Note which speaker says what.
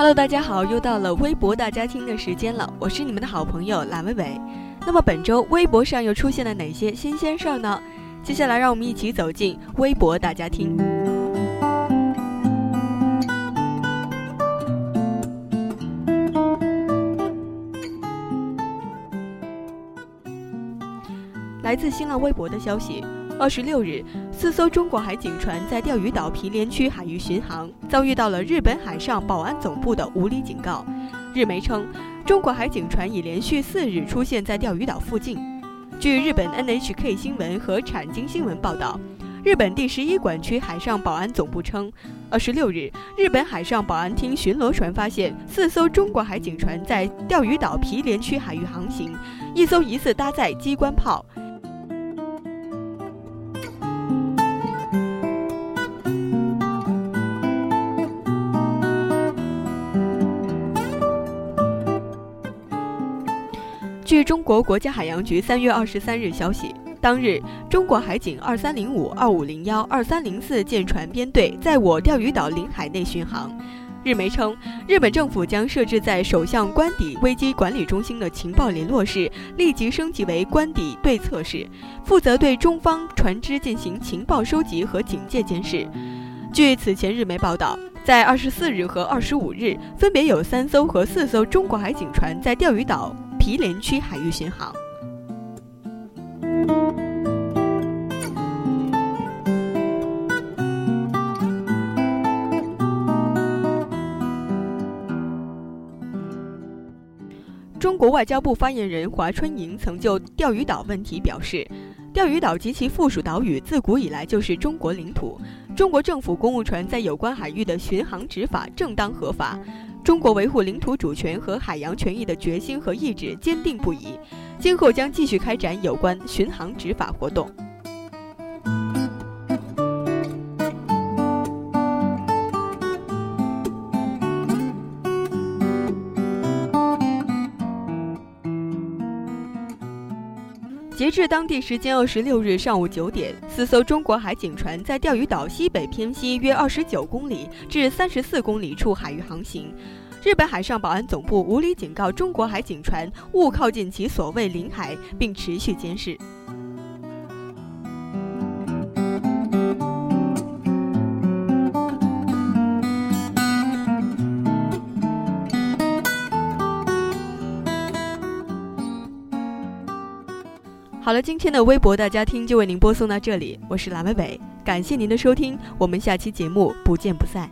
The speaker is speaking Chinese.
Speaker 1: Hello，大家好，又到了微博大家听的时间了，我是你们的好朋友蓝伟伟。那么本周微博上又出现了哪些新鲜事儿呢？接下来让我们一起走进微博大家听。来自新浪微博的消息。二十六日，四艘中国海警船在钓鱼岛毗连区海域巡航，遭遇到了日本海上保安总部的无理警告。日媒称，中国海警船已连续四日出现在钓鱼岛附近。据日本 NHK 新闻和产经新闻报道，日本第十一管区海上保安总部称，二十六日，日本海上保安厅巡逻船发现四艘中国海警船在钓鱼岛毗连区海域航行，一艘疑似搭载机关炮。据中国国家海洋局三月二十三日消息，当日中国海警二三零五、二五零幺、二三零四舰船编队在我钓鱼岛领海内巡航。日媒称，日本政府将设置在首相官邸危机管理中心的情报联络室立即升级为官邸对策室，负责对中方船只进行情报收集和警戒监视。据此前日媒报道，在二十四日和二十五日，分别有三艘和四艘中国海警船在钓鱼岛。毗连区海域巡航。中国外交部发言人华春莹曾就钓鱼岛问题表示，钓鱼岛及其附属岛屿自古以来就是中国领土，中国政府公务船在有关海域的巡航执法正当合法。中国维护领土主权和海洋权益的决心和意志坚定不移，今后将继续开展有关巡航执法活动。截至当地时间二十六日上午九点，四艘中国海警船在钓鱼岛西北偏西约二十九公里至三十四公里处海域航行。日本海上保安总部无理警告中国海警船勿靠近其所谓领海，并持续监视。好了，今天的微博大家听就为您播送到这里，我是蓝伟伟，感谢您的收听，我们下期节目不见不散。